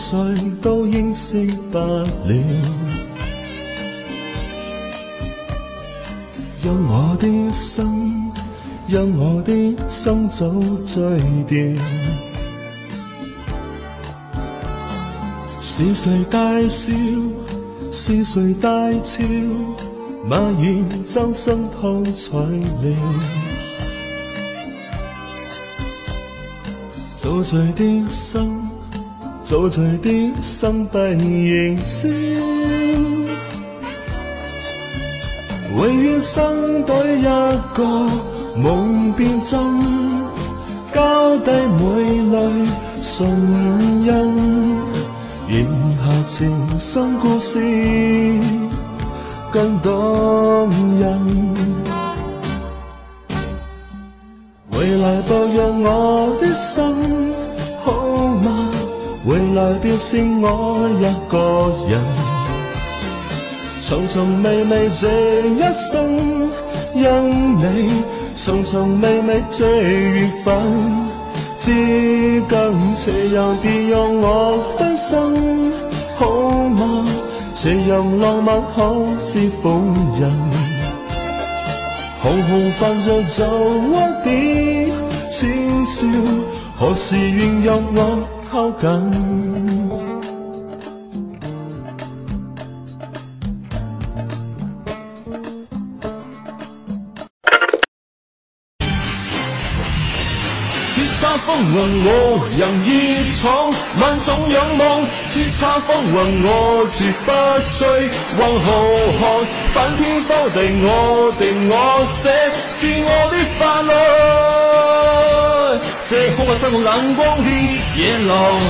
谁都掩饰不了，让我的心，让我的心早醉掉。是谁大笑？是谁大笑？默然将心偷取了，早醉的心。所在的心不燃烧，永远生对一个梦变真，交低每缕信任，然后情深故事更动人。未来步入我的心。回来便是我一个人，寻寻觅觅这一生，因你寻寻觅觅这缘分。知更斜阳别让我分心，好吗？斜阳浪漫可是逢人，红红泛着酒窝的浅笑，何时愿让我？叱咤风云，我任意闯，万种仰望。叱咤风云，我绝不衰，往河看，反天覆地，我定我写自我的法律。这风外闪过冷光的野狼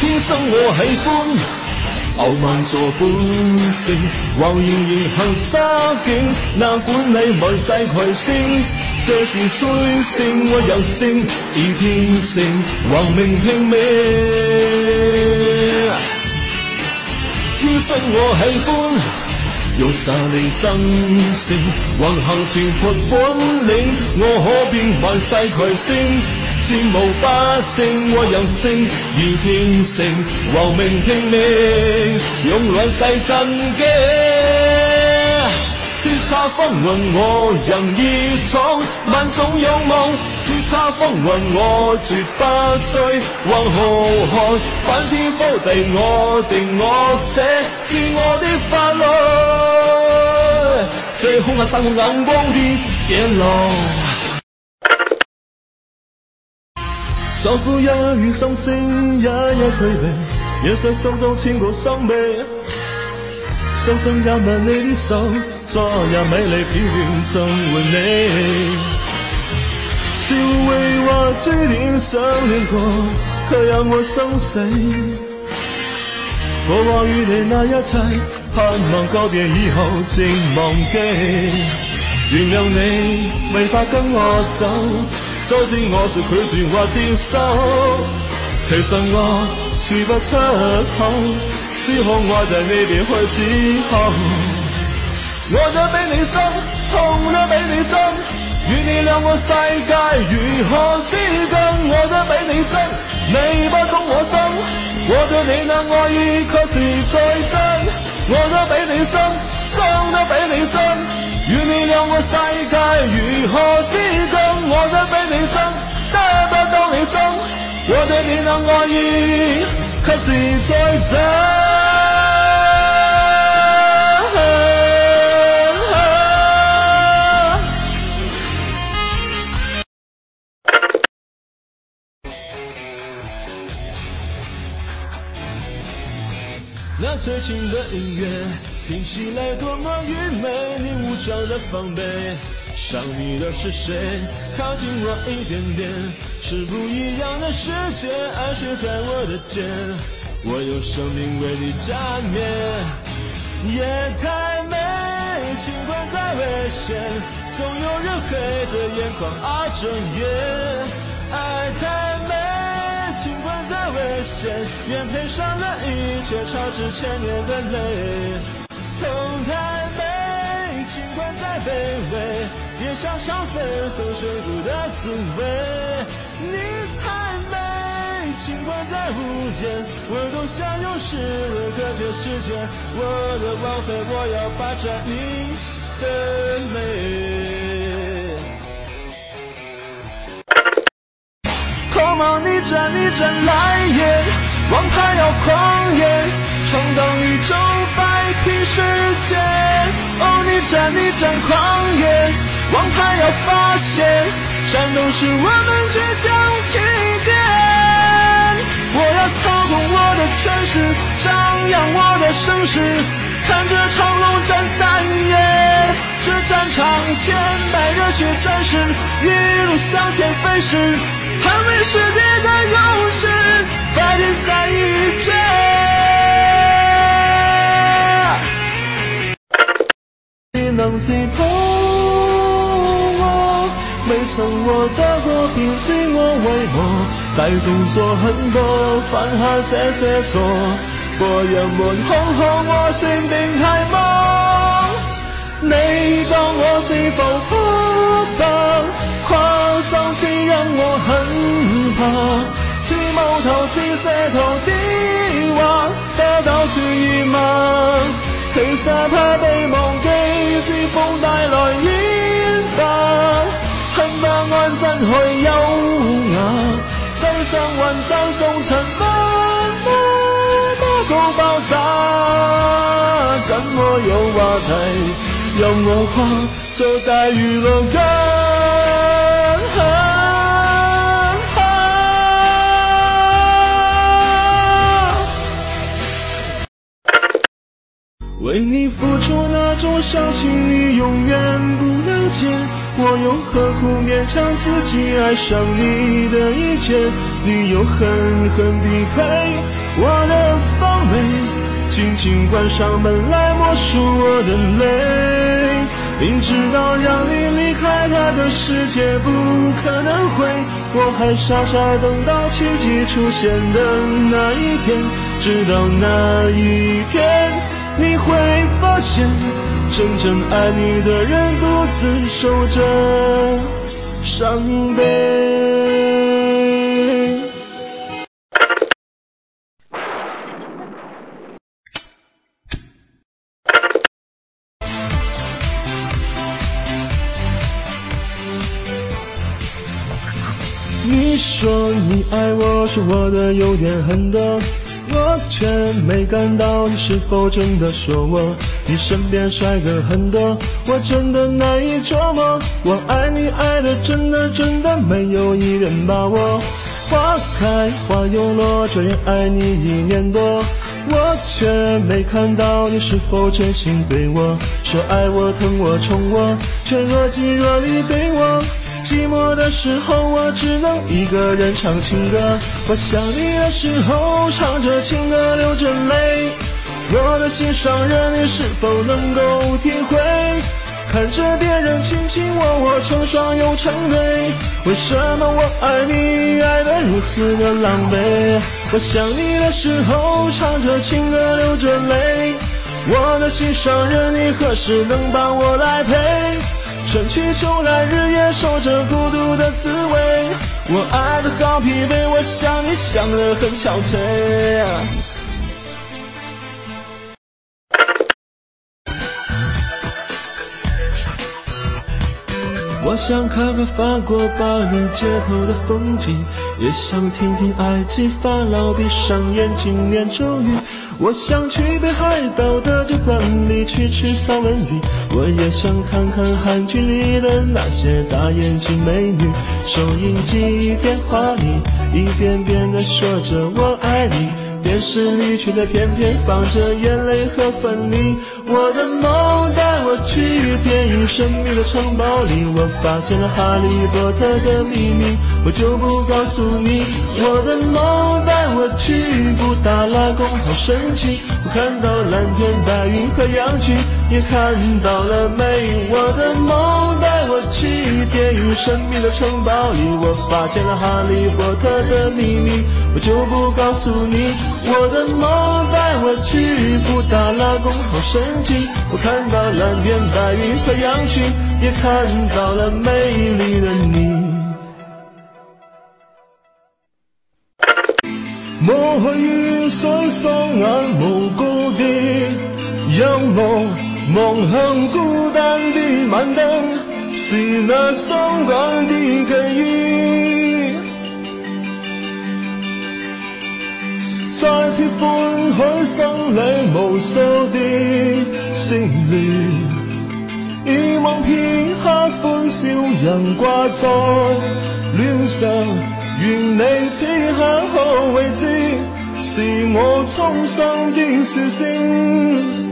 天生我喜欢傲慢做本性，望远远行沙景，那管你满世群星，这是率性我任性，以天性亡命拼命，天生我喜欢。用沙力增胜，横行全凭本领，我可变万世巨星，战无不胜我任性，要天性，亡命拼命，用乱世震惊，叱咤风云我任意闯，万众仰望。叱咤风云，我绝不需横浩瀚，翻天覆地，我定我写，自我的法律。最红啊，三红眼光的野狼。再呼一语心声一一俱备，一世心中千个伤悲。深深握紧你的手，昨日美丽片段赠回你。是误会或嘴想商量过，却也我心死。我话与你那一切，盼望告别以后静忘记。原谅你未法跟我走，虽知我说拒绝或接受，其实我说不出口，只好爱在未变开之后。爱得比你深，痛得比你深。与你两个世界如何之近？我都比你真，你不懂我心。我对你的爱意却是最真，我得比你深，伤得比你深。与你两个世界如何之近？我都比你真，得不到你心。我对你的爱意却是最真。最近的音乐听起来多么愚昧，你武装的防备，伤你的是谁？靠近我一点点，是不一样的世界，爱睡在我的肩，我用生命为你加冕。夜太美，尽管再危险，总有人黑着眼眶熬着夜，爱太。尽管再危险，愿赔上了一切，超值千年的泪。痛太美，尽管再卑微，也想尝粉身碎骨的滋味。你太美，尽管再无言，我都想用石温隔绝世界。我的王妃，我要霸占你的美。来也，王牌要狂野，闯荡宇宙，摆平世界。哦，逆战逆战，狂野，王牌要发泄，战斗是我们倔强起点。我要操控我的权势，张扬我的声势，看这长龙战在野，这战场千百热血战士一路向前飞驰。捍卫世界的勇士，反击在一决。未能治讨我，未曾获得过，便知我为何大动作很多，犯下这些错，过人们看我，我算变态吗？你当我是否夸大？怕似木头似石头的话，得到转疑问。其实怕被忘记，是风带来烟花，恨不安真去优雅，世上云蒸送尘花，花花高爆炸。怎么有话题？让我夸？做大娱乐家。为你付出那种伤心，你永远不了解。我又何苦勉强自己爱上你的一切？你又狠狠地推我的防备，紧紧关上门来默数我的泪。明知道让你离开他的世界不可能会，我还傻傻等到奇迹出现的那一天，直到那一天。你会发现，真正爱你的人独自守着伤悲。你说你爱我，说我的优点很多。我却没感到你是否真的说我，你身边帅哥很多，我真的难以琢磨。我爱你爱的真的真的没有一人把握。花开花又落，眼爱你一年多。我却没看到你是否真心对我说爱我疼我宠我，却若即若离对我。寂寞的时候，我只能一个人唱情歌。我想你的时候，唱着情歌，流着泪。我的心上人，你是否能够体会？看着别人卿卿我我，成双又成对，为什么我爱你爱的如此的狼狈？我想你的时候，唱着情歌，流着泪。我的心上人，你何时能把我来陪？春去秋来，日夜守着孤独的滋味。我爱的好疲惫，我想你想得很憔悴。我想看看法国巴黎街头的风景，也想听听埃及法老闭上眼睛念咒语。我想去北海道的酒馆里去吃三文鱼，我也想看看韩剧里的那些大眼睛美女。收音机、电话里一遍遍地说着我爱你。电视里却在偏偏放着眼泪和分离。我的梦带我去电影神秘的城堡里，我发现了《哈利波特》的秘密，我就不告诉你。我的梦带我去布达拉宫好神奇，我看到蓝天白云和羊群。也看到了美，我的梦带我去电影《神秘的城堡》里，我发现了《哈利波特》的秘密，我就不告诉你。我的梦带我去布达拉宫，好神奇，我看到蓝天白云和羊群，也看到了美丽的你。过去，一双双眼。望向孤单的晚灯，是那伤感的寄意。再次欢聚，心里无数的思念。以往片刻欢笑仍挂在脸上，愿你此刻可会知，是我衷心的笑声。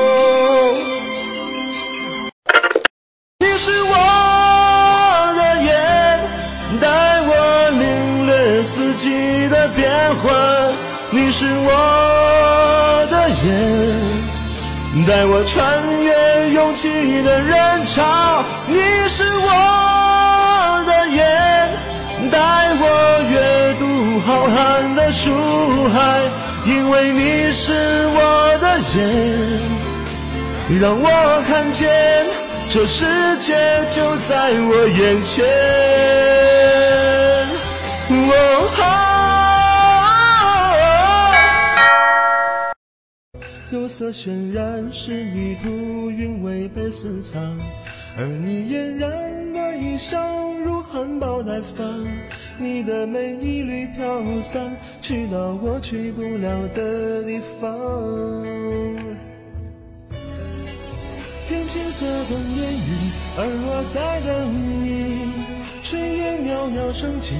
你是我的眼，带我穿越拥挤的人潮。你是我的眼，带我阅读浩瀚的书海。因为你是我的眼，让我看见这世界就在我眼前。哦、朱色渲染仕女图，韵味被私藏。而你嫣然的一笑，如含苞待放。你的美一缕飘散，去到我去不了的地方。天青色等烟雨，而我在等你。炊烟袅袅升起，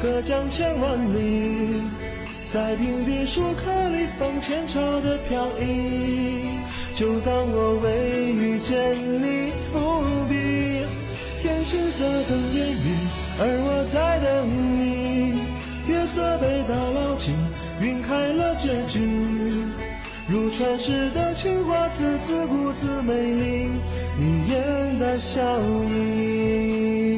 隔江千万里。在平底书汉里仿前朝的飘逸，就当我为遇见你伏笔。天青色等烟雨，而我在等你。月色被打捞起，晕开了结局。如传世的青花瓷，自顾自美丽，你眼带笑意。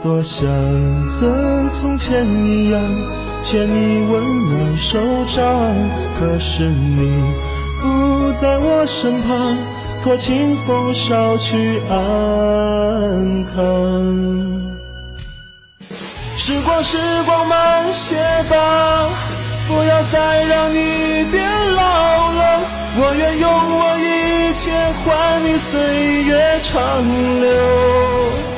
多想和从前一样，牵你温暖手掌，可是你不在我身旁，托清风捎去安康。时光，时光慢些吧，不要再让你变老了，我愿用我一切换你岁月长流。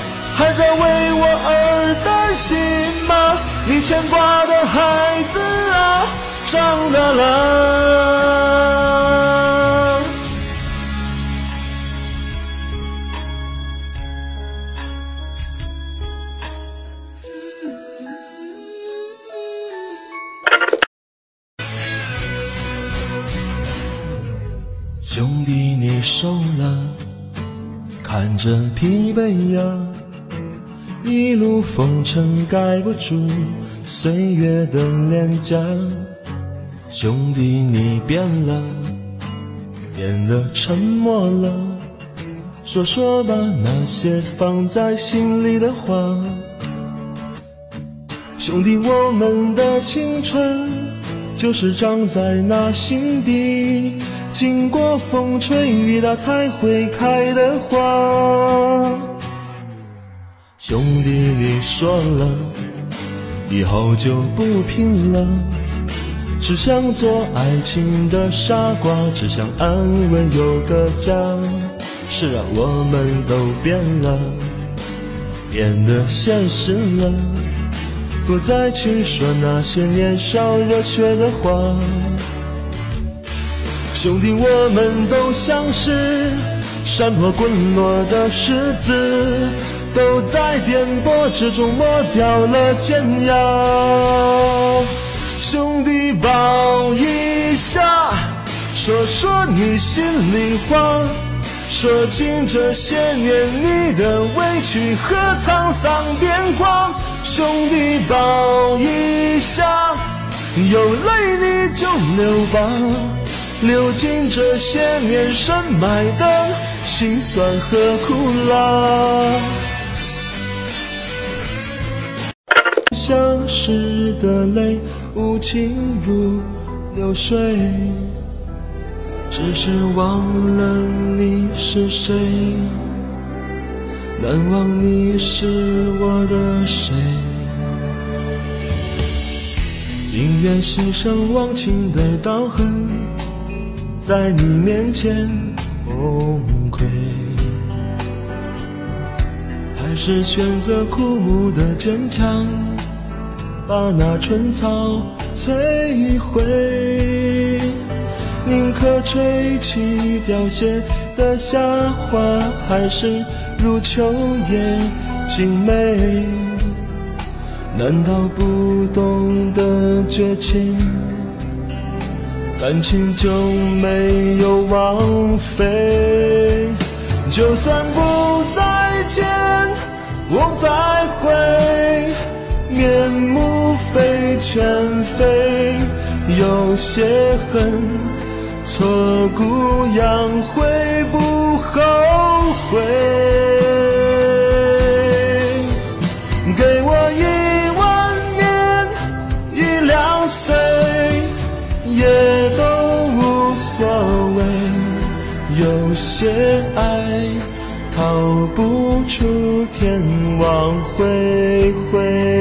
还在为我而担心吗？你牵挂的孩子啊，长大了。兄弟，你瘦了，看着疲惫啊。一路风尘盖不住岁月的脸颊，兄弟你变了，变得沉默了。说说吧，那些放在心里的话。兄弟，我们的青春就是长在那心底，经过风吹雨打才会开的花。兄弟，你说了以后就不拼了，只想做爱情的傻瓜，只想安稳有个家。是啊，我们都变了，变得现实了，不再去说那些年少热血的话。兄弟，我们都像是山坡滚落的石子。都在颠簸之中磨掉了尖牙。兄弟抱一下，说说你心里话，说尽这些年你的委屈和沧桑变化。兄弟抱一下，有泪你就流吧，流尽这些年深埋的辛酸和苦辣。相识的泪，无情如流水。只是忘了你是谁，难忘你是我的谁。宁愿心上忘情的刀痕，在你面前崩溃，还是选择枯木的坚强。把那春草摧毁，宁可吹起凋谢的夏花，还是如秋叶静美。难道不懂得绝情，感情就没有枉费？就算不再见，我再会。面目非全非，有些恨，挫骨扬灰不后悔。给我一万年，一两岁，也都无所谓。有些爱，逃不出天网恢恢。